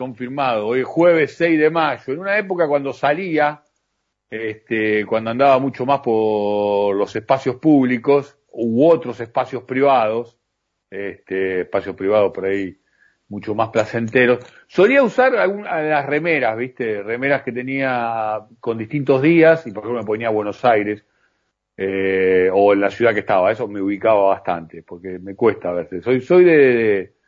confirmado. Hoy es jueves 6 de mayo. En una época cuando salía, este, cuando andaba mucho más por los espacios públicos u otros espacios privados, este, espacios privados por ahí mucho más placenteros, solía usar algunas las remeras, viste, remeras que tenía con distintos días y por ejemplo me ponía Buenos Aires eh, o en la ciudad que estaba, eso me ubicaba bastante, porque me cuesta a veces. Soy, soy de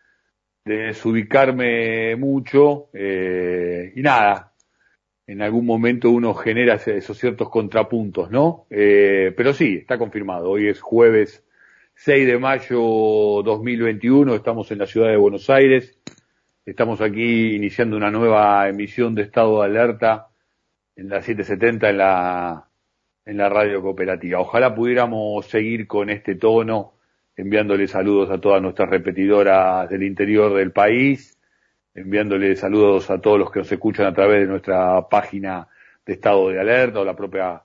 desubicarme mucho eh, y nada, en algún momento uno genera esos ciertos contrapuntos, ¿no? Eh, pero sí, está confirmado. Hoy es jueves 6 de mayo 2021, estamos en la ciudad de Buenos Aires, estamos aquí iniciando una nueva emisión de estado de alerta en la 770 en la en la radio cooperativa. Ojalá pudiéramos seguir con este tono, enviándole saludos a todas nuestras repetidoras del interior del país, enviándole saludos a todos los que nos escuchan a través de nuestra página de estado de alerta o la propia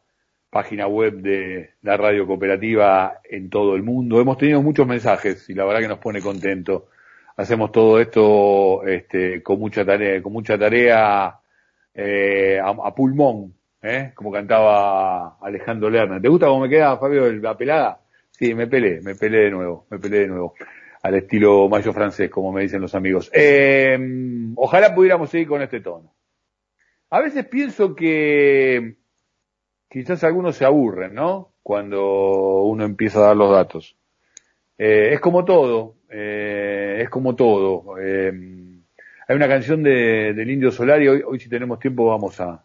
página web de la radio cooperativa en todo el mundo. Hemos tenido muchos mensajes y la verdad que nos pone contento. Hacemos todo esto este, con mucha tarea, con mucha tarea eh, a pulmón, ¿eh? como cantaba Alejandro Lerner. ¿Te gusta cómo me queda, Fabio, la pelada? Sí, me pelé, me pelé de nuevo, me pelé de nuevo. Al estilo mayo francés, como me dicen los amigos. Eh, ojalá pudiéramos seguir con este tono. A veces pienso que quizás algunos se aburren, ¿no? Cuando uno empieza a dar los datos. Eh, es como todo, eh, es como todo. Eh, hay una canción de, del Indio Solari, hoy, hoy si tenemos tiempo vamos a,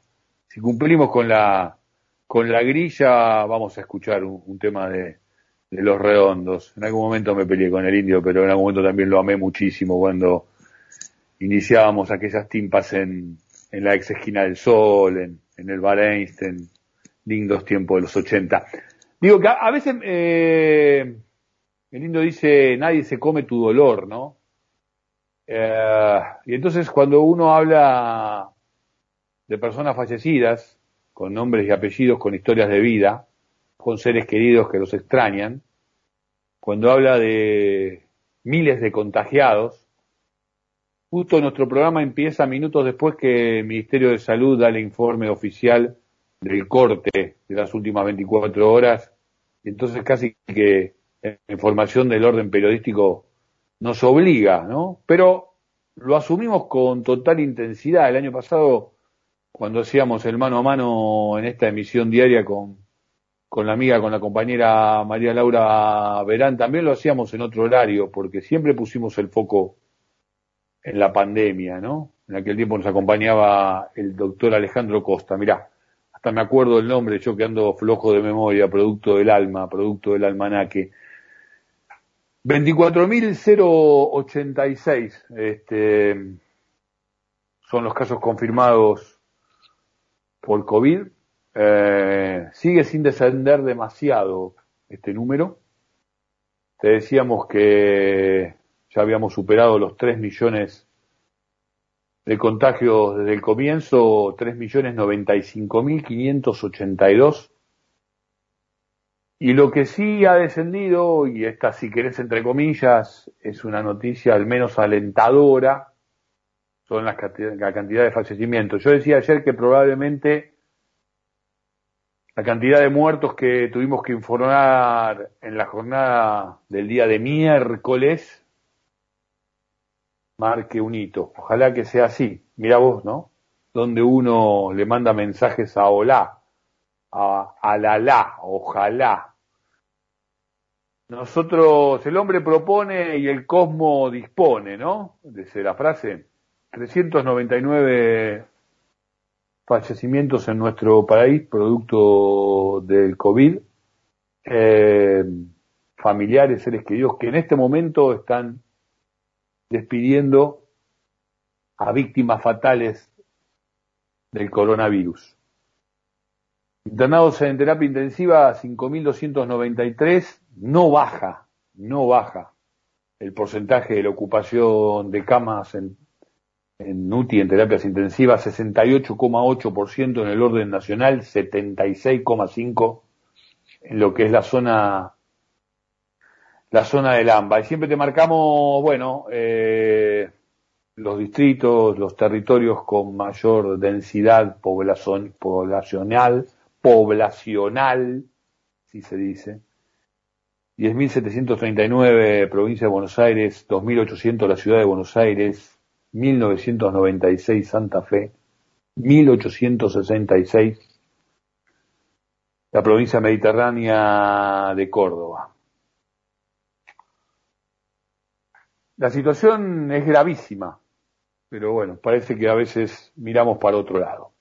si cumplimos con la, con la grilla, vamos a escuchar un, tema de, de, los redondos. En algún momento me peleé con el indio, pero en algún momento también lo amé muchísimo cuando iniciábamos aquellas timpas en, en la ex esquina del sol, en, en el Einstein, lindos tiempos de los 80. Digo que a, veces eh, el indio dice, nadie se come tu dolor, ¿no? Eh, y entonces cuando uno habla de personas fallecidas, con nombres y apellidos, con historias de vida, con seres queridos que los extrañan, cuando habla de miles de contagiados, justo nuestro programa empieza minutos después que el Ministerio de Salud da el informe oficial del corte de las últimas 24 horas, y entonces casi que la información del orden periodístico nos obliga, ¿no? Pero lo asumimos con total intensidad. El año pasado cuando hacíamos el mano a mano en esta emisión diaria con, con la amiga, con la compañera María Laura Verán, también lo hacíamos en otro horario, porque siempre pusimos el foco en la pandemia, ¿no? En aquel tiempo nos acompañaba el doctor Alejandro Costa, mirá, hasta me acuerdo el nombre, yo que ando flojo de memoria, producto del alma, producto del almanaque. 24.086 este, son los casos confirmados por COVID. Eh, sigue sin descender demasiado este número. Te decíamos que ya habíamos superado los 3 millones de contagios desde el comienzo, 3 millones 95 mil 582. Y lo que sí ha descendido, y esta si querés entre comillas, es una noticia al menos alentadora, son las la cantidad de fallecimientos. Yo decía ayer que probablemente la cantidad de muertos que tuvimos que informar en la jornada del día de miércoles marque un hito. Ojalá que sea así. Mira vos, ¿no? Donde uno le manda mensajes a hola, a, a la la, ojalá. Nosotros, el hombre propone y el cosmo dispone, ¿no? Desde la frase. 399 fallecimientos en nuestro país producto del COVID, eh, familiares, seres queridos, que en este momento están despidiendo a víctimas fatales del coronavirus. Internados en terapia intensiva 5.293, no baja, no baja el porcentaje de la ocupación de camas en en NUTI, en terapias intensivas, 68,8% en el orden nacional, 76,5% en lo que es la zona la zona del AMBA. Y siempre te marcamos, bueno, eh, los distritos, los territorios con mayor densidad poblacional, poblacional, si se dice. 10.739 provincia de Buenos Aires, 2.800 la ciudad de Buenos Aires, 1996 Santa Fe, 1866 la provincia mediterránea de Córdoba. La situación es gravísima, pero bueno, parece que a veces miramos para otro lado.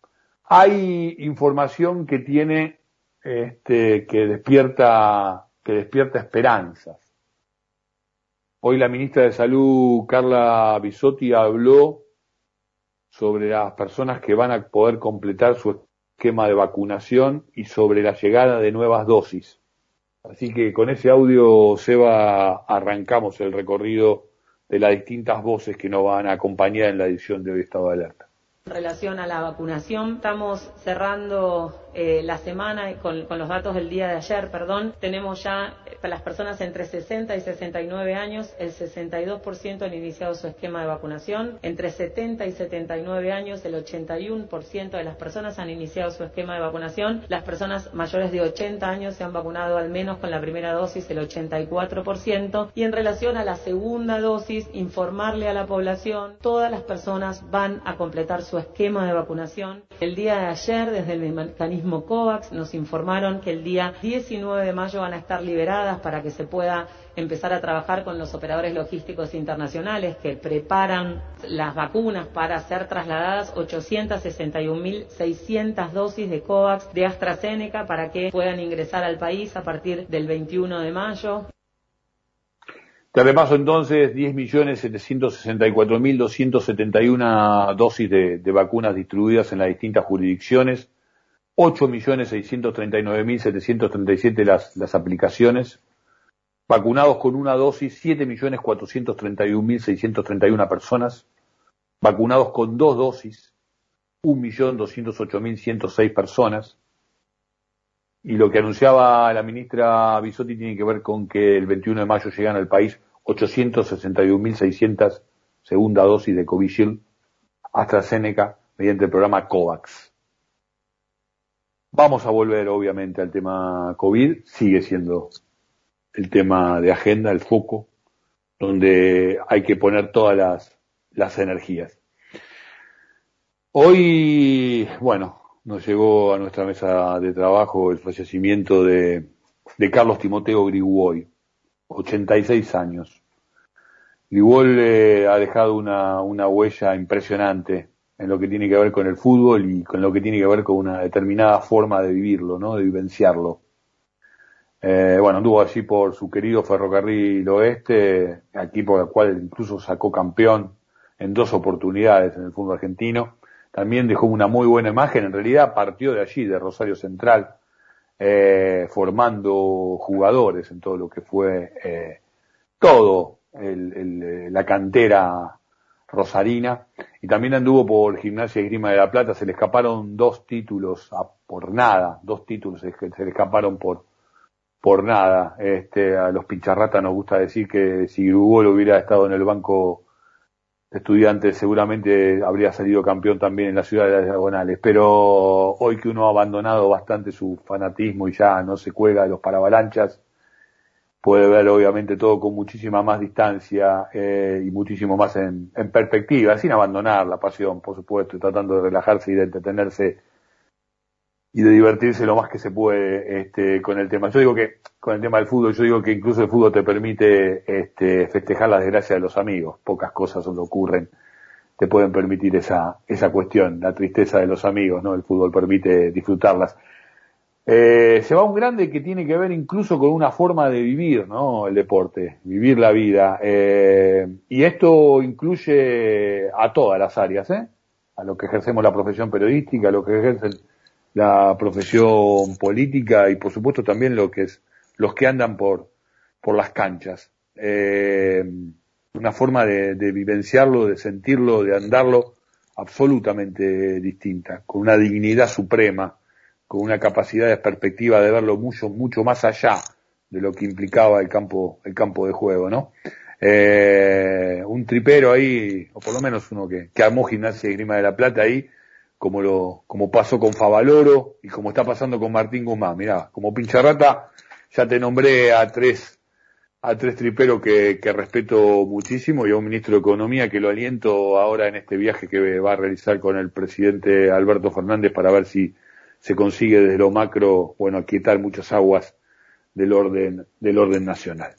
Hay información que tiene, este, que despierta, que despierta esperanzas. Hoy la ministra de Salud, Carla Bisotti, habló sobre las personas que van a poder completar su esquema de vacunación y sobre la llegada de nuevas dosis. Así que con ese audio, Seba, arrancamos el recorrido de las distintas voces que nos van a acompañar en la edición de hoy Estado de Alerta. En relación a la vacunación, estamos cerrando eh, la semana con, con, los datos del día de ayer, perdón. Tenemos ya eh, para las personas entre 60 y 69 años, el 62% han iniciado su esquema de vacunación. Entre 70 y 79 años, el 81% de las personas han iniciado su esquema de vacunación. Las personas mayores de 80 años se han vacunado al menos con la primera dosis, el 84%. Y en relación a la segunda dosis, informarle a la población, todas las personas van a completar su esquema de vacunación. El día de ayer, desde el mecanismo COVAX, nos informaron que el día 19 de mayo van a estar liberadas para que se pueda empezar a trabajar con los operadores logísticos internacionales que preparan las vacunas para ser trasladadas 861.600 dosis de COVAX de AstraZeneca para que puedan ingresar al país a partir del 21 de mayo. Te repaso entonces 10.764.271 dosis de vacunas distribuidas en las distintas jurisdicciones, 8.639.737 las, las aplicaciones, vacunados con una dosis 7.431.631 personas, vacunados con dos dosis 1.208.106 personas, y lo que anunciaba la ministra Bisotti tiene que ver con que el 21 de mayo llegan al país 861.600 segunda dosis de Covishield AstraZeneca mediante el programa COVAX. Vamos a volver obviamente al tema COVID, sigue siendo el tema de agenda, el foco, donde hay que poner todas las, energías. Hoy, bueno, nos llegó a nuestra mesa de trabajo el fallecimiento de, Carlos Timoteo Grigüoy, 86 años. Grigüoy ha dejado una huella impresionante en lo que tiene que ver con el fútbol y con lo que tiene que ver con una determinada forma de vivirlo, ¿no? De vivenciarlo. Eh, bueno, anduvo allí por su querido Ferrocarril Oeste, equipo del cual incluso sacó campeón en dos oportunidades en el fútbol argentino también dejó una muy buena imagen, en realidad partió de allí, de Rosario Central, eh, formando jugadores en todo lo que fue eh, todo el, el, la cantera rosarina. Y también anduvo por Gimnasia y Grima de la Plata, se le escaparon dos títulos a, por nada, dos títulos se, le escaparon por por nada. Este, a los pincharratas nos gusta decir que si Grubol hubiera estado en el banco estudiante seguramente habría salido campeón también en la ciudad de las diagonales, pero hoy que uno ha abandonado bastante su fanatismo y ya no se cuelga de los paravalanchas, puede ver obviamente todo con muchísima más distancia eh, y muchísimo más en, perspectiva, sin abandonar la pasión, por supuesto, tratando de relajarse y de entretenerse y de divertirse lo más que se puede este, con el tema. Yo digo que con el tema del fútbol, yo digo que incluso el fútbol te permite este, festejar la desgracia de los amigos. Pocas cosas solo ocurren, te pueden permitir esa, esa cuestión, la tristeza de los amigos, ¿no? El fútbol permite disfrutarlas. Eh, se va un grande que tiene que ver incluso con una forma de vivir, ¿no? El deporte, vivir la vida. Eh, y esto incluye a todas las áreas, ¿eh? A lo que ejercemos la profesión periodística, a lo que ejercen la profesión política y por supuesto también lo que es los que andan por por las canchas eh, una forma de, de, vivenciarlo de sentirlo de andarlo absolutamente distinta con una dignidad suprema con una capacidad de perspectiva de verlo mucho mucho más allá de lo que implicaba el campo el campo de juego no Eh, un tripero ahí, o por lo menos uno que, que armó Gimnasia y Grima de la Plata ahí, como lo, como pasó con Favaloro y como está pasando con Martín Guzmán. Mirá, como pincharrata, ya te nombré a tres, a tres triperos que, que respeto muchísimo y a un ministro de Economía que lo aliento ahora en este viaje que va a realizar con el presidente Alberto Fernández para ver si se consigue desde lo macro, bueno, aquietar muchas aguas del orden, del orden nacional.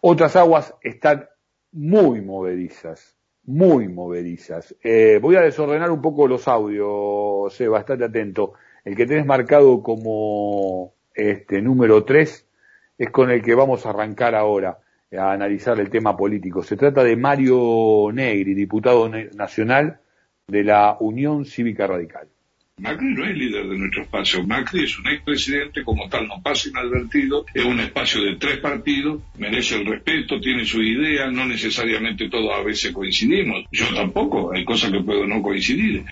Otras aguas están muy movedizas, muy movedizas. Eh, voy a desordenar un poco los audios, sé, bastante atento. El que tenés marcado como este número 3 es con el que vamos a arrancar ahora a analizar el tema político. Se trata de Mario Negri, diputado nacional de la Unión Cívica Radical. Macri no es líder de nuestro espacio. Macri es un expresidente, como tal no pasa inadvertido, es un espacio de tres partidos, merece el respeto, tiene su idea, no necesariamente todos a veces coincidimos. Yo tampoco, hay cosas que puedo no coincidir.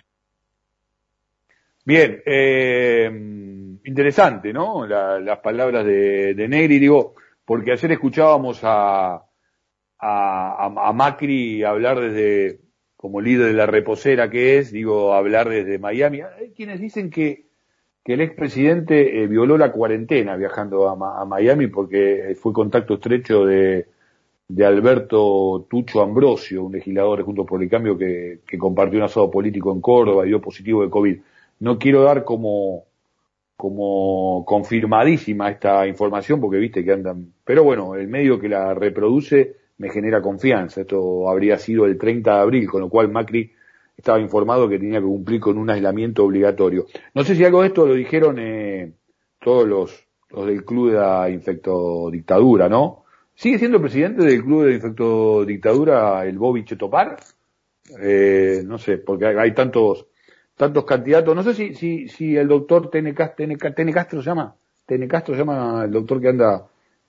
Bien, eh, interesante, ¿no? las palabras de, de, Negri, digo, porque ayer escuchábamos a, a, a Macri hablar desde como líder de la reposera que es, digo, hablar desde Miami. Hay quienes dicen que, que el expresidente eh, violó la cuarentena viajando a, Miami porque fue contacto estrecho de, de Alberto Tucho Ambrosio, un legislador de Juntos por el Cambio que, que compartió un asado político en Córdoba y dio positivo de COVID. No quiero dar como, como confirmadísima esta información porque viste que andan, pero bueno, el medio que la reproduce me genera confianza. Esto habría sido el 30 de abril, con lo cual Macri estaba informado que tenía que cumplir con un aislamiento obligatorio. No sé si algo de esto lo dijeron eh, todos los, los del Club de la Infectodictadura, ¿no? ¿Sigue siendo presidente del Club de la Infectodictadura el Bobby Chetopar? Eh, no sé, porque hay, tantos tantos candidatos. No sé si, si, si el doctor Tene, Castro se llama. Tene Castro se llama el doctor que anda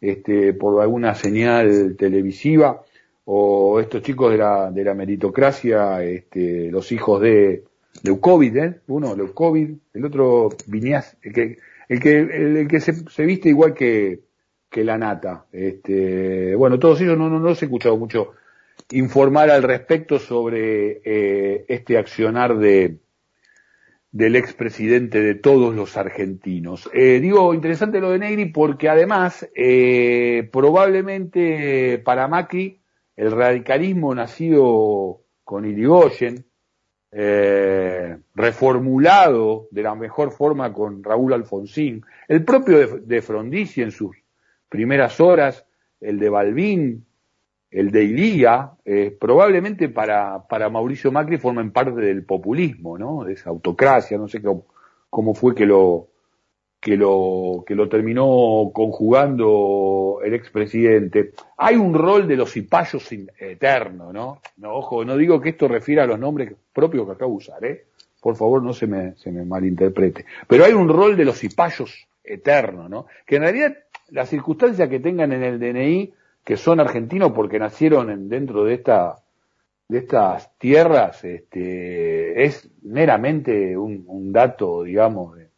este, por alguna señal televisiva, o estos chicos de la, de la meritocracia, este, los hijos de Leucovid, ¿eh? uno Leucovid, el otro Viñas, el que, el que, se, viste igual que, que la nata. Este, bueno, todos ellos no, no, no los he escuchado mucho informar al respecto sobre eh, este accionar de, del expresidente de todos los argentinos. Eh, digo, interesante lo de Negri porque además, eh, probablemente para Macri, el radicalismo nacido con Irigoyen, eh, reformulado de la mejor forma con Raúl Alfonsín, el propio de, de Frondizi en sus primeras horas, el de Balbín, el de Ilía, eh, probablemente para, para Mauricio Macri formen parte del populismo, ¿no? De esa autocracia, no sé cómo, cómo fue que lo, que lo, que lo terminó conjugando el expresidente. Hay un rol de los cipayos eterno, ¿no? ¿no? Ojo, no digo que esto refiera a los nombres propios que acabo de usar, ¿eh? Por favor, no se me, se me malinterprete. Pero hay un rol de los cipayos eterno, ¿no? Que en realidad las circunstancias que tengan en el DNI que son argentinos porque nacieron en, dentro de esta de estas tierras este, es meramente un, dato, digamos, de,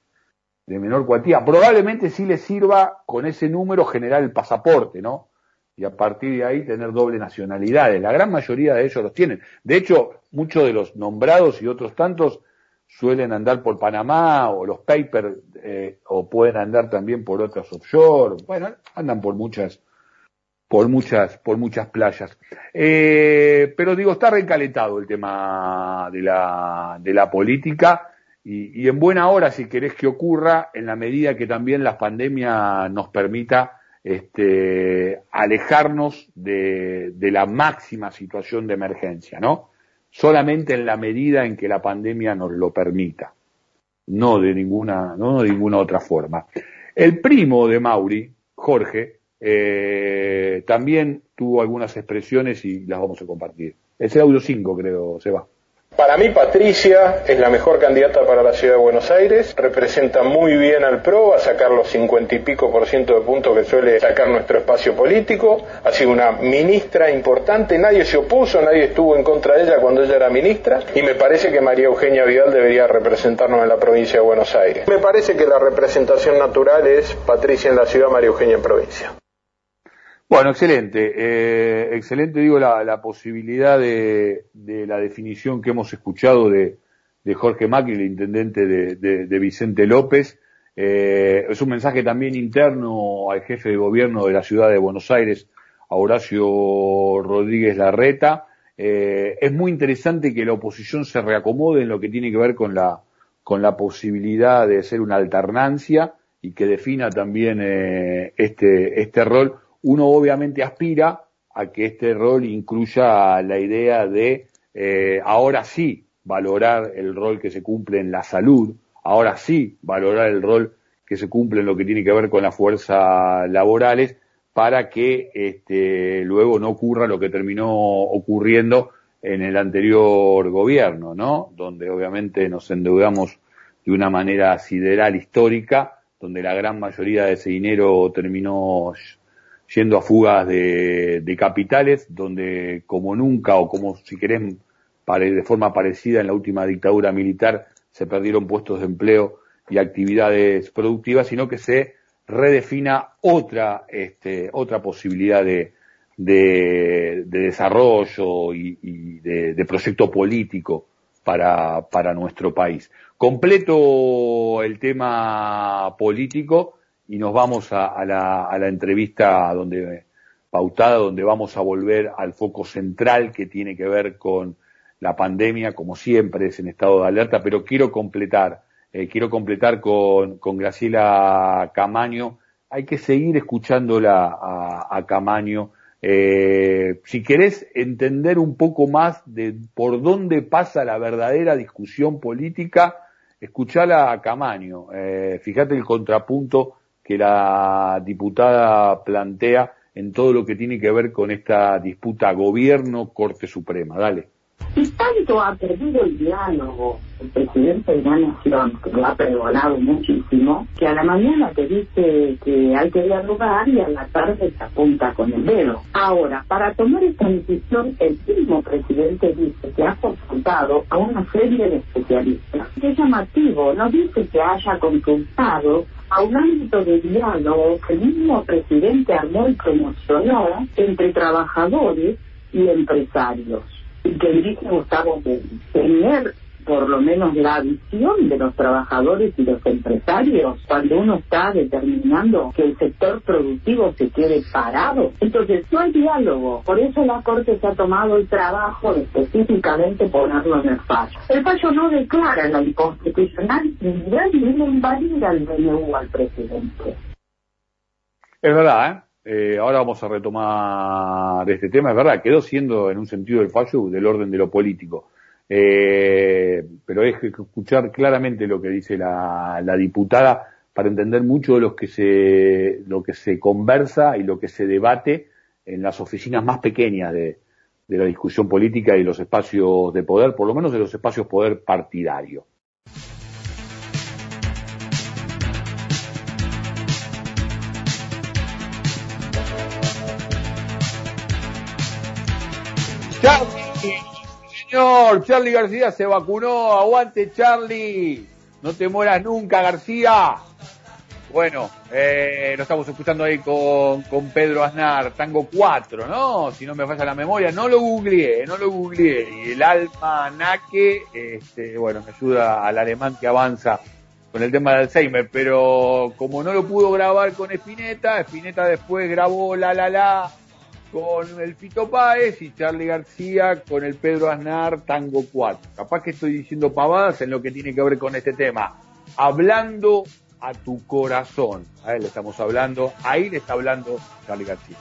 de, menor cuantía. Probablemente sí les sirva con ese número generar el pasaporte, ¿no? Y a partir de ahí tener doble nacionalidades. La gran mayoría de ellos los tienen. De hecho, muchos de los nombrados y otros tantos suelen andar por Panamá o los papers eh, o pueden andar también por otras offshore. Bueno, andan por muchas por muchas, por muchas playas. Eh, pero digo, está recalentado el tema de la, de la política y, y, en buena hora, si querés que ocurra, en la medida que también la pandemia nos permita este, alejarnos de, de la máxima situación de emergencia, ¿no? Solamente en la medida en que la pandemia nos lo permita. No de ninguna, no de ninguna otra forma. El primo de Mauri, Jorge, eh, también tuvo algunas expresiones y las vamos a compartir. Es el audio 5, creo, se va. Para mí Patricia es la mejor candidata para la ciudad de Buenos Aires, representa muy bien al PRO, va a sacar los cincuenta y pico por ciento de puntos que suele sacar nuestro espacio político, ha sido una ministra importante, nadie se opuso, nadie estuvo en contra de ella cuando ella era ministra y me parece que María Eugenia Vidal debería representarnos en la provincia de Buenos Aires. Me parece que la representación natural es Patricia en la ciudad, María Eugenia en provincia. Bueno, excelente. Eh, excelente, digo, la, posibilidad de, la definición que hemos escuchado de, Jorge Macri, el intendente de, Vicente López. Eh, es un mensaje también interno al jefe de gobierno de la ciudad de Buenos Aires, a Horacio Rodríguez Larreta. Eh, es muy interesante que la oposición se reacomode en lo que tiene que ver con la, con la posibilidad de ser una alternancia y que defina también este, este rol uno obviamente aspira a que este rol incluya la idea de eh, ahora sí valorar el rol que se cumple en la salud, ahora sí valorar el rol que se cumple en lo que tiene que ver con las fuerzas laborales para que este, luego no ocurra lo que terminó ocurriendo en el anterior gobierno, ¿no? Donde obviamente nos endeudamos de una manera sideral histórica, donde la gran mayoría de ese dinero terminó yendo a fugas de, capitales, donde como nunca o como si querés de forma parecida en la última dictadura militar se perdieron puestos de empleo y actividades productivas, sino que se redefina otra, este, otra posibilidad de, de, desarrollo y, de, proyecto político para nuestro país. Completo el tema político, y nos vamos a, la, a la entrevista donde pautada, donde vamos a volver al foco central que tiene que ver con la pandemia, como siempre es en estado de alerta, pero quiero completar, eh, quiero completar con, con Graciela Camaño. Hay que seguir escuchándola a, a Camaño. Eh, si querés entender un poco más de por dónde pasa la verdadera discusión política, escuchala a Camaño. Eh, fíjate el contrapunto que la diputada plantea en todo lo que tiene que ver con esta disputa gobierno-Corte Suprema. Dale. Y tanto ha perdido el diálogo el presidente de la Nación, que lo ha pregonado muchísimo, que a la mañana te dice que hay que dialogar y a la tarde se apunta con el dedo. Ahora, para tomar esta decisión, el mismo presidente dice que ha consultado a una serie de especialistas. Es llamativo, no dice que haya consultado a un ámbito de diálogo que el mismo presidente armó y promocionó entre trabajadores y empresarios que dirige Gustavo Tener por lo menos la visión de los trabajadores y los empresarios cuando uno está determinando que el sector productivo se quede parado. Entonces no hay diálogo. Por eso la Corte se ha tomado el trabajo de específicamente ponerlo en el fallo. El fallo no declara la inconstitucionalidad ni le invalida el DNU al presidente. Es verdad, ¿eh? ¿Eh? ahora vamos a retomar este tema, es verdad, quedó siendo en un sentido el fallo del orden de lo político. Eh, pero es que escuchar claramente lo que dice la, diputada para entender mucho de lo que se, lo que se conversa y lo que se debate en las oficinas más pequeñas de, de la discusión política y los espacios de poder, por lo menos de los espacios poder partidario. Señor. Charlie García se vacunó. Aguante, Charlie. No te mueras nunca, García. Bueno, eh, lo estamos escuchando ahí con, con Pedro Aznar, Tango 4, ¿no? Si no me falla la memoria, no lo googleé, no lo googleé. Y el alma naque, este, bueno, me ayuda al alemán que avanza con el tema de Alzheimer, pero como no lo pudo grabar con Espineta, Espineta después grabó La La La con el Fito Páez y Charlie García con el Pedro Aznar Tango 4. Capaz que estoy diciendo pavadas en lo que tiene que ver con este tema. Hablando a tu corazón. A él le estamos hablando, ahí le está hablando Charlie García.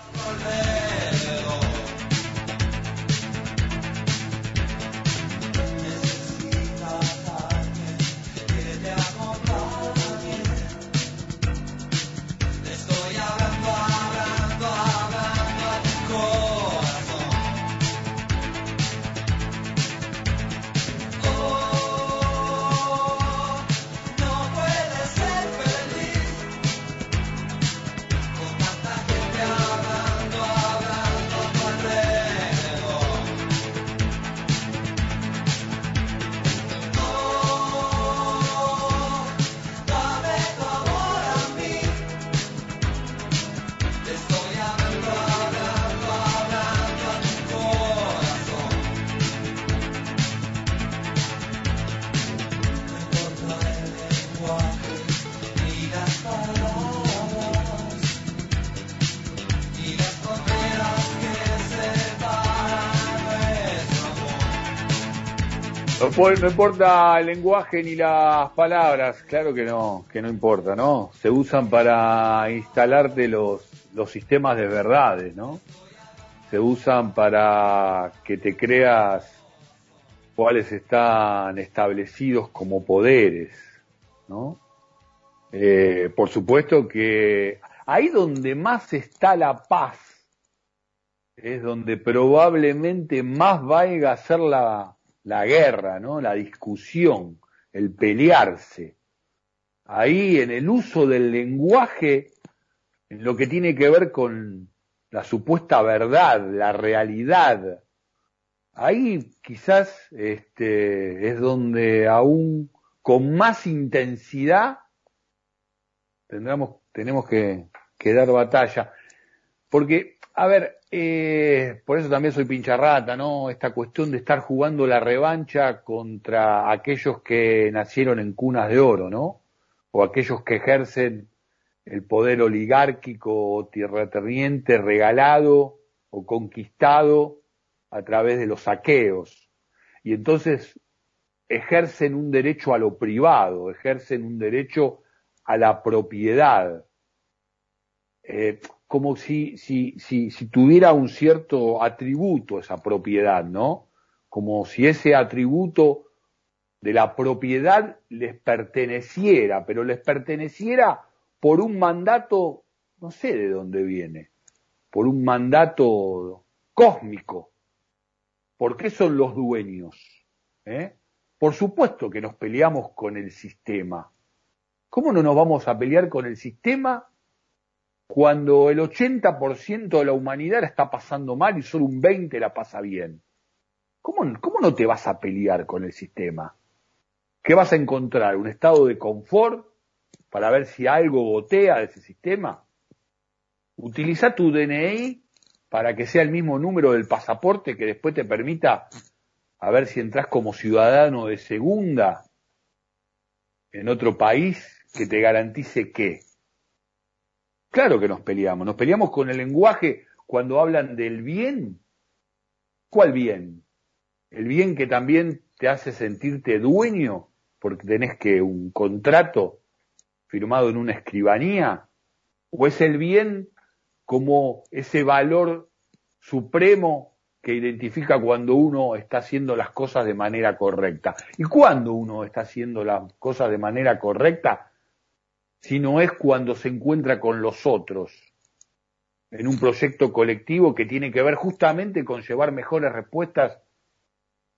No importa el lenguaje ni las palabras, claro que no, que no importa, ¿no? Se usan para instalarte los, los sistemas de verdades, ¿no? Se usan para que te creas cuáles están establecidos como poderes, ¿no? Eh, por supuesto que ahí donde más está la paz es donde probablemente más vaya a ser la, la guerra, ¿no? La discusión, el pelearse. Ahí en el uso del lenguaje, en lo que tiene que ver con la supuesta verdad, la realidad, ahí quizás este, es donde aún con más intensidad tendremos, tenemos que, que dar batalla. Porque, a ver, eh, por eso también soy pincharrata, ¿no? Esta cuestión de estar jugando la revancha contra aquellos que nacieron en cunas de oro, ¿no? O aquellos que ejercen el poder oligárquico o tierraterriente regalado o conquistado a través de los saqueos. Y entonces ejercen un derecho a lo privado, ejercen un derecho a la propiedad. Eh, como si, si, si, tuviera un cierto atributo esa propiedad, ¿no? Como si ese atributo de la propiedad les perteneciera, pero les perteneciera por un mandato, no sé de dónde viene, por un mandato cósmico. ¿Por qué son los dueños? ¿Eh? Por supuesto que nos peleamos con el sistema. ¿Cómo no nos vamos a pelear con el sistema cuando el 80% de la humanidad la está pasando mal y solo un 20% la pasa bien? ¿Cómo, ¿Cómo no te vas a pelear con el sistema? ¿Qué vas a encontrar? ¿Un estado de confort para ver si algo gotea de ese sistema? Utiliza tu DNI para que sea el mismo número del pasaporte que después te permita a ver si entras como ciudadano de segunda en otro país que te garantice qué. Claro que nos peleamos, nos peleamos con el lenguaje cuando hablan del bien. ¿Cuál bien? El bien que también te hace sentirte dueño porque tenés que un contrato firmado en una escribanía, o es el bien como ese valor supremo que identifica cuando uno está haciendo las cosas de manera correcta. ¿Y cuando uno está haciendo las cosas de manera correcta? Sino es cuando se encuentra con los otros en un proyecto colectivo que tiene que ver justamente con llevar mejores respuestas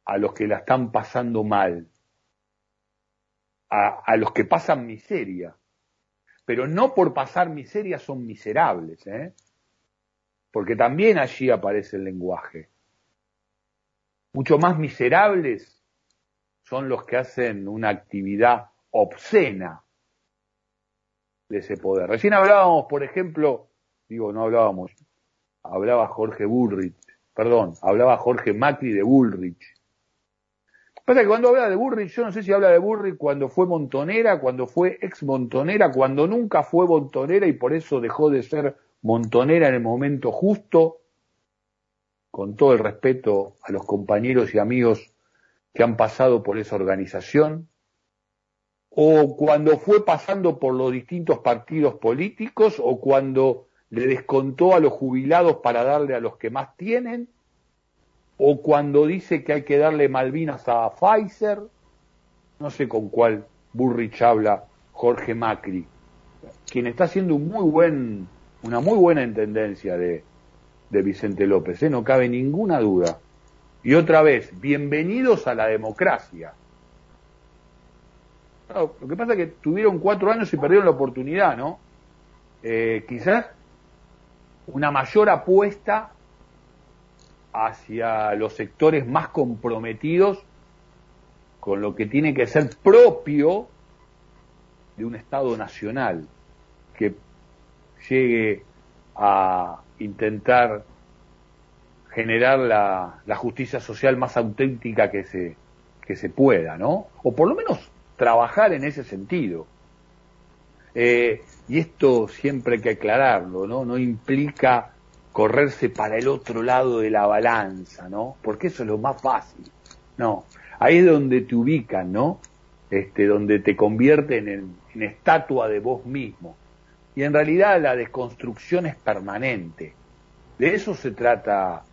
a los que la están pasando mal, a, los que pasan miseria. Pero no por pasar miseria son miserables, ¿eh? porque también allí aparece el lenguaje. Mucho más miserables son los que hacen una actividad obscena de ese poder. Recién hablábamos, por ejemplo, digo, no hablábamos, hablaba Jorge Bullrich, perdón, hablaba Jorge Macri de Bullrich. Pasa que cuando habla de Bullrich, yo no sé si habla de Bullrich cuando fue montonera, cuando fue ex montonera, cuando nunca fue montonera y por eso dejó de ser montonera en el momento justo, con todo el respeto a los compañeros y amigos que han pasado por esa organización, o cuando fue pasando por los distintos partidos políticos, o cuando le descontó a los jubilados para darle a los que más tienen, o cuando dice que hay que darle Malvinas a Pfizer, no sé con cuál Burrich habla Jorge Macri, quien está haciendo un muy buen, una muy buena intendencia de, Vicente López, ¿eh? no cabe ninguna duda. Y otra vez, bienvenidos a la democracia lo que pasa es que tuvieron cuatro años y perdieron la oportunidad, ¿no? Eh, quizás una mayor apuesta hacia los sectores más comprometidos con lo que tiene que ser propio de un Estado nacional que llegue a intentar generar la, la justicia social más auténtica que se, que se pueda, ¿no? O por lo menos trabajar en ese sentido. Eh, y esto siempre hay que aclararlo, ¿no? No implica correrse para el otro lado de la balanza, ¿no? Porque eso es lo más fácil. No, ahí es donde te ubican, ¿no? Este, donde te convierten en, en estatua de vos mismo. Y en realidad la desconstrucción es permanente. De eso se trata,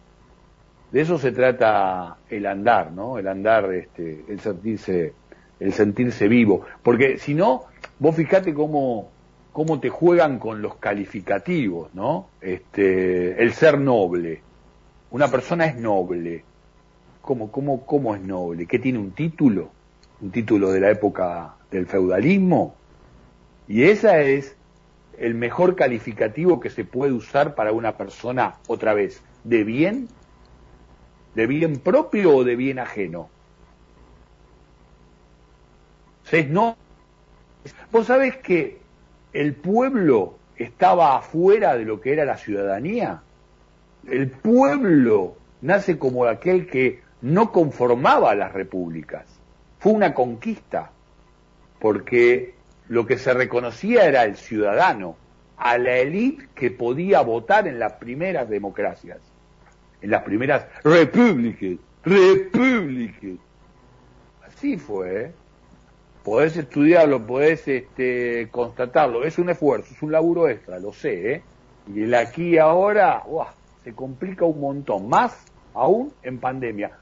de eso se trata el andar, ¿no? El andar, este, el sentirse, el sentirse vivo. Porque si no, vos fijate cómo, cómo te juegan con los calificativos, ¿no? Este, el ser noble. Una persona es noble. ¿Cómo, cómo, cómo es noble? ¿Qué tiene un título? ¿Un título de la época del feudalismo? Y esa es el mejor calificativo que se puede usar para una persona, otra vez, de bien, de bien propio o de bien ajeno. ¿Se no? Vos sabés que el pueblo estaba afuera de lo que era la ciudadanía. El pueblo nace como aquel que no conformaba a las repúblicas. Fue una conquista, porque lo que se reconocía era el ciudadano, a la élite que podía votar en las primeras democracias, en las primeras repúblicas, repúblicas. Así fue, ¿eh? Podés estudiarlo, podés este, constatarlo, es un esfuerzo, es un laburo extra, lo sé, ¿eh? y el aquí y ahora se complica un montón, más aún en pandemia.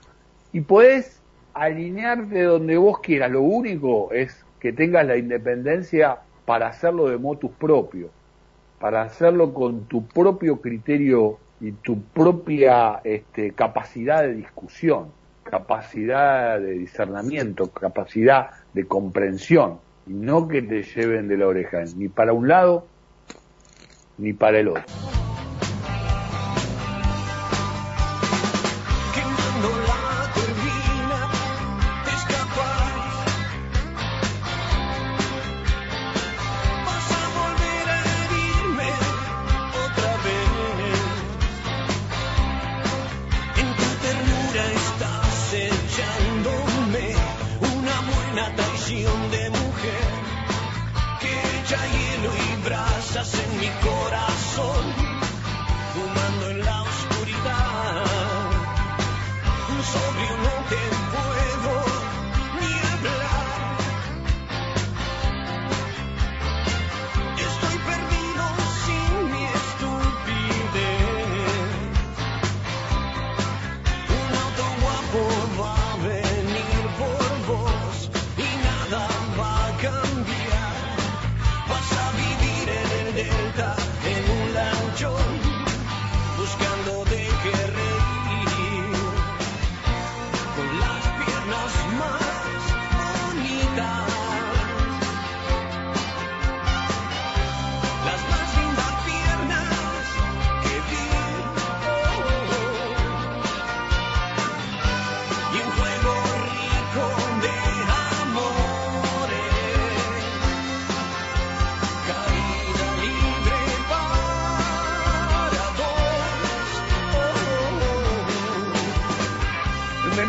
Y podés alinearte donde vos quieras, lo único es que tengas la independencia para hacerlo de motus propio, para hacerlo con tu propio criterio y tu propia este, capacidad de discusión, capacidad de discernimiento, capacidad de comprensión, no que te lleven de la oreja, ni para un lado ni para el otro.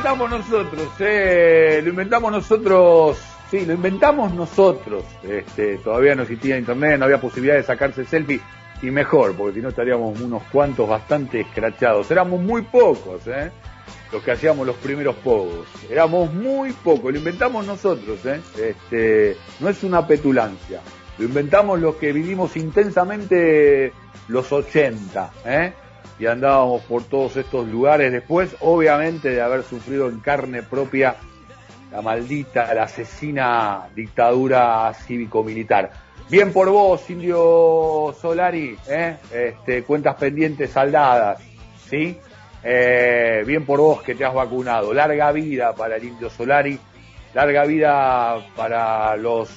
Nosotros, eh, lo inventamos nosotros, sí, lo inventamos nosotros. Este, todavía no existía internet, no había posibilidad de sacarse selfie y mejor, porque si no estaríamos unos cuantos bastante escrachados. Éramos muy pocos, ¿eh? Los que hacíamos los primeros pogos. Éramos muy pocos, lo inventamos nosotros, ¿eh? Este, no es una petulancia. Lo inventamos los que vivimos intensamente los 80, ¿eh? Y andábamos por todos estos lugares después, obviamente de haber sufrido en carne propia la maldita, la asesina dictadura cívico-militar. Bien por vos, Indio Solari, ¿eh? este, cuentas pendientes saldadas, ¿sí? Eh, bien por vos que te has vacunado. Larga vida para el Indio Solari, larga vida para los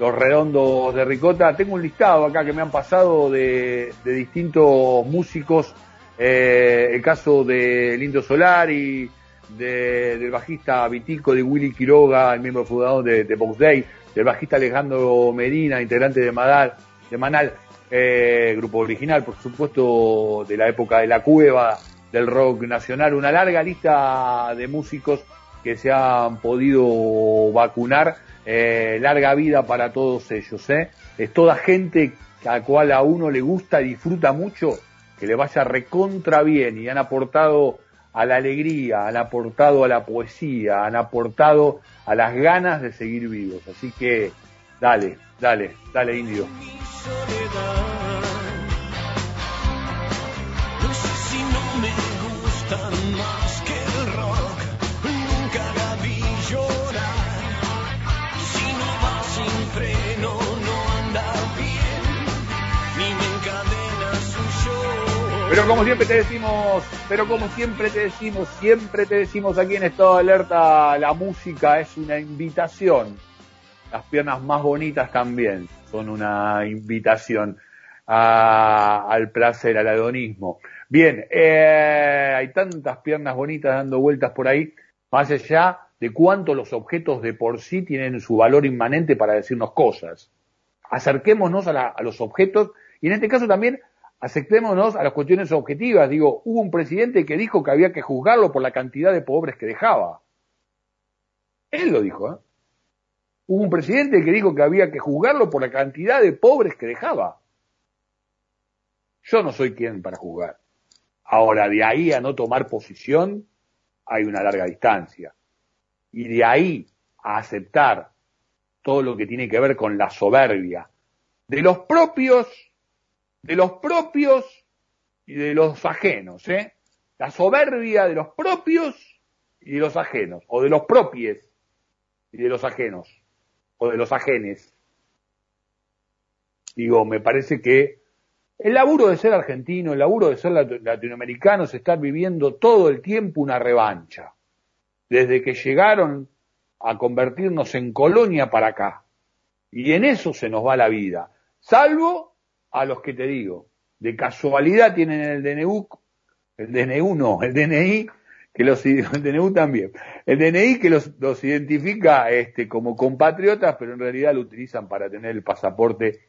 los redondos de Ricota. Tengo un listado acá que me han pasado de, distintos músicos. Eh, el caso de Lindo Solari, de, del bajista Vitico, de Willy Quiroga, el miembro fundador de, de Box Day, del bajista Alejandro Medina, integrante de Madal, de Manal, eh, grupo original, por supuesto, de la época de la cueva, del rock nacional, una larga lista de músicos que se han podido vacunar eh, larga vida para todos ellos. ¿eh? Es toda gente a cual a uno le gusta, disfruta mucho, que le vaya recontra bien y han aportado a la alegría, han aportado a la poesía, han aportado a las ganas de seguir vivos. Así que dale, dale, dale indio. Pero como siempre te decimos, pero como siempre te decimos, siempre te decimos aquí en Estado de Alerta, la música es una invitación. Las piernas más bonitas también son una invitación al placer, al hedonismo. Bien, eh, hay tantas piernas bonitas dando vueltas por ahí, más allá de cuánto los objetos de por sí tienen su valor inmanente para decirnos cosas. Acerquémonos a, a los objetos y en este caso también aceptémonos a las cuestiones objetivas. Digo, hubo un presidente que dijo que había que juzgarlo por la cantidad de pobres que dejaba. Él lo dijo, ¿eh? Hubo un presidente que dijo que había que juzgarlo por la cantidad de pobres que dejaba. Yo no soy quien para juzgar. Ahora, de ahí a no tomar posición, hay una larga distancia. Y de ahí a aceptar todo lo que tiene que ver con la soberbia de los propios de los propios y de los ajenos, ¿eh? La soberbia de los propios y de los ajenos, o de los propios y de los ajenos, o de los ajenes. Digo, me parece que el laburo de ser argentino, el laburo de ser latinoamericano, es estar viviendo todo el tiempo una revancha. Desde que llegaron a convertirnos en colonia para acá. Y en eso se nos va la vida. Salvo a los que te digo, de casualidad tienen el DNU, el DNU no, el DNI, que los, el DNU también, el DNI que los, identifica este, como compatriotas, pero en realidad lo utilizan para tener el pasaporte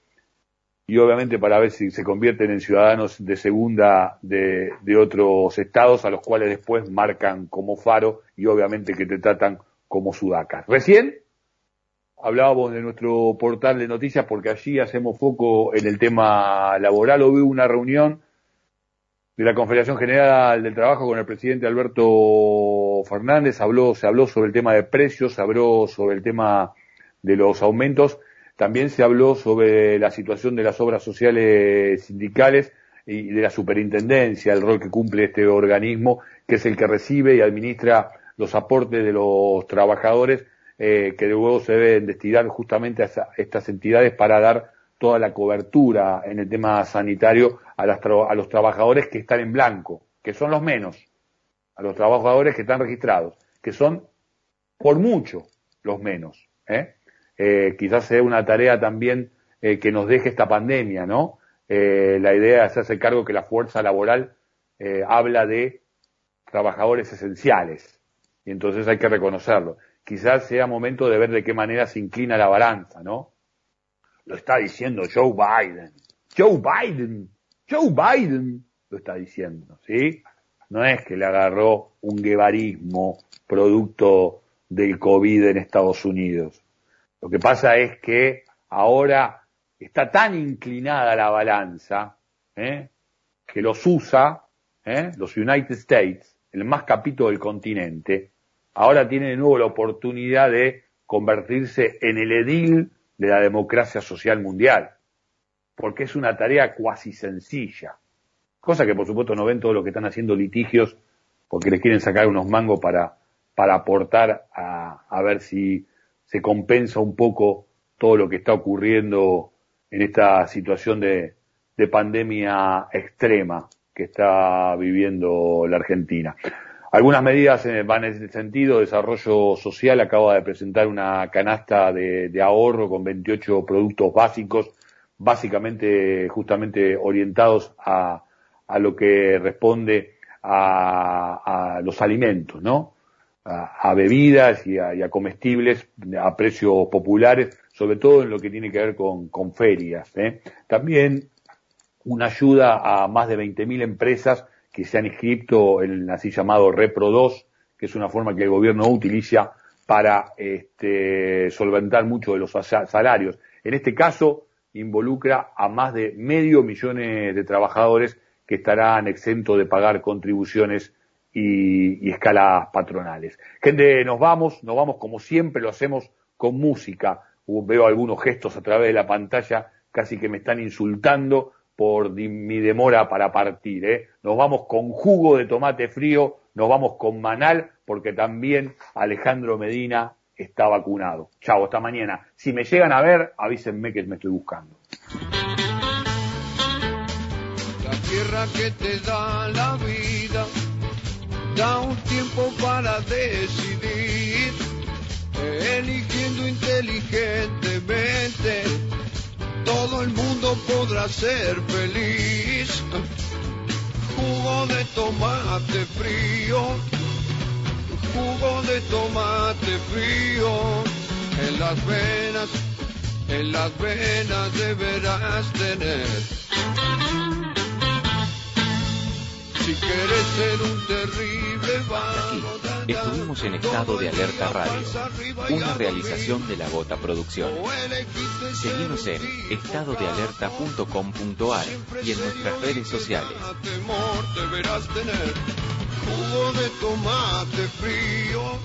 y obviamente para ver si se convierten en ciudadanos de segunda de, de otros estados a los cuales después marcan como faro y obviamente que te tratan como sudacas. Recién hablábamos de nuestro portal de noticias porque allí hacemos foco en el tema laboral. Hoy hubo una reunión de la Confederación General del Trabajo con el presidente Alberto Fernández. Habló, se habló sobre el tema de precios, se habló sobre el tema de los aumentos. También se habló sobre la situación de las obras sociales sindicales y de la superintendencia, el rol que cumple este organismo, que es el que recibe y administra los aportes de los trabajadores eh, que luego se deben destinar justamente a estas entidades para dar toda la cobertura en el tema sanitario a, a los trabajadores que están en blanco, que son los menos, a los trabajadores que están registrados, que son por mucho los menos. ¿eh? Eh, quizás sea una tarea también que nos deje esta pandemia, ¿no? la idea es hacerse cargo que la fuerza laboral habla de trabajadores esenciales y entonces hay que reconocerlo quizás sea momento de ver de qué manera se inclina la balanza, ¿no? Lo está diciendo Joe Biden. Joe Biden, Joe Biden lo está diciendo, ¿sí? No es que le agarró un guevarismo producto del COVID en Estados Unidos. Lo que pasa es que ahora está tan inclinada la balanza ¿eh? que los USA, ¿eh? los United States, el más capito del continente, ahora tiene de nuevo la oportunidad de convertirse en el edil de la democracia social mundial, porque es una tarea cuasi sencilla, cosa que por supuesto no ven todos los que están haciendo litigios porque les quieren sacar unos mangos para, para aportar a, a ver si se compensa un poco todo lo que está ocurriendo en esta situación de, de pandemia extrema que está viviendo la Argentina. Algunas medidas eh, van en ese sentido. Desarrollo Social acaba de presentar una canasta de, ahorro con 28 productos básicos, básicamente justamente orientados a, lo que responde a, los alimentos, ¿no? A, bebidas y, a, comestibles a precios populares, sobre todo en lo que tiene que ver con, con ferias. ¿eh? También una ayuda a más de 20.000 empresas que se han inscrito en el así llamado Repro 2, que es una forma que el gobierno utiliza para este, solventar mucho de los salarios. En este caso, involucra a más de medio millón de trabajadores que estarán exentos de pagar contribuciones y, escalas patronales. Gente, nos vamos, nos vamos como siempre lo hacemos con música. Veo algunos gestos a través de la pantalla, casi que me están insultando por mi demora para partir. ¿eh? Nos vamos con jugo de tomate frío, nos vamos con Manal, porque también Alejandro Medina está vacunado. Chao, hasta mañana. Si me llegan a ver, avísenme que me estoy buscando. La tierra que te da la vida da un tiempo para decidir, eligiendo inteligentemente, todo el mundo podrá ser feliz. Jugo de tomate frío, jugo de tomate frío, en las venas, en las venas deberás tener. Si quieres ser un terrible Aquí estuvimos en estado de alerta radio, una realización de la Gota Producciones. Seguimos en estadodealerta.com.ar y en nuestras redes sociales. Jugo de tomate frío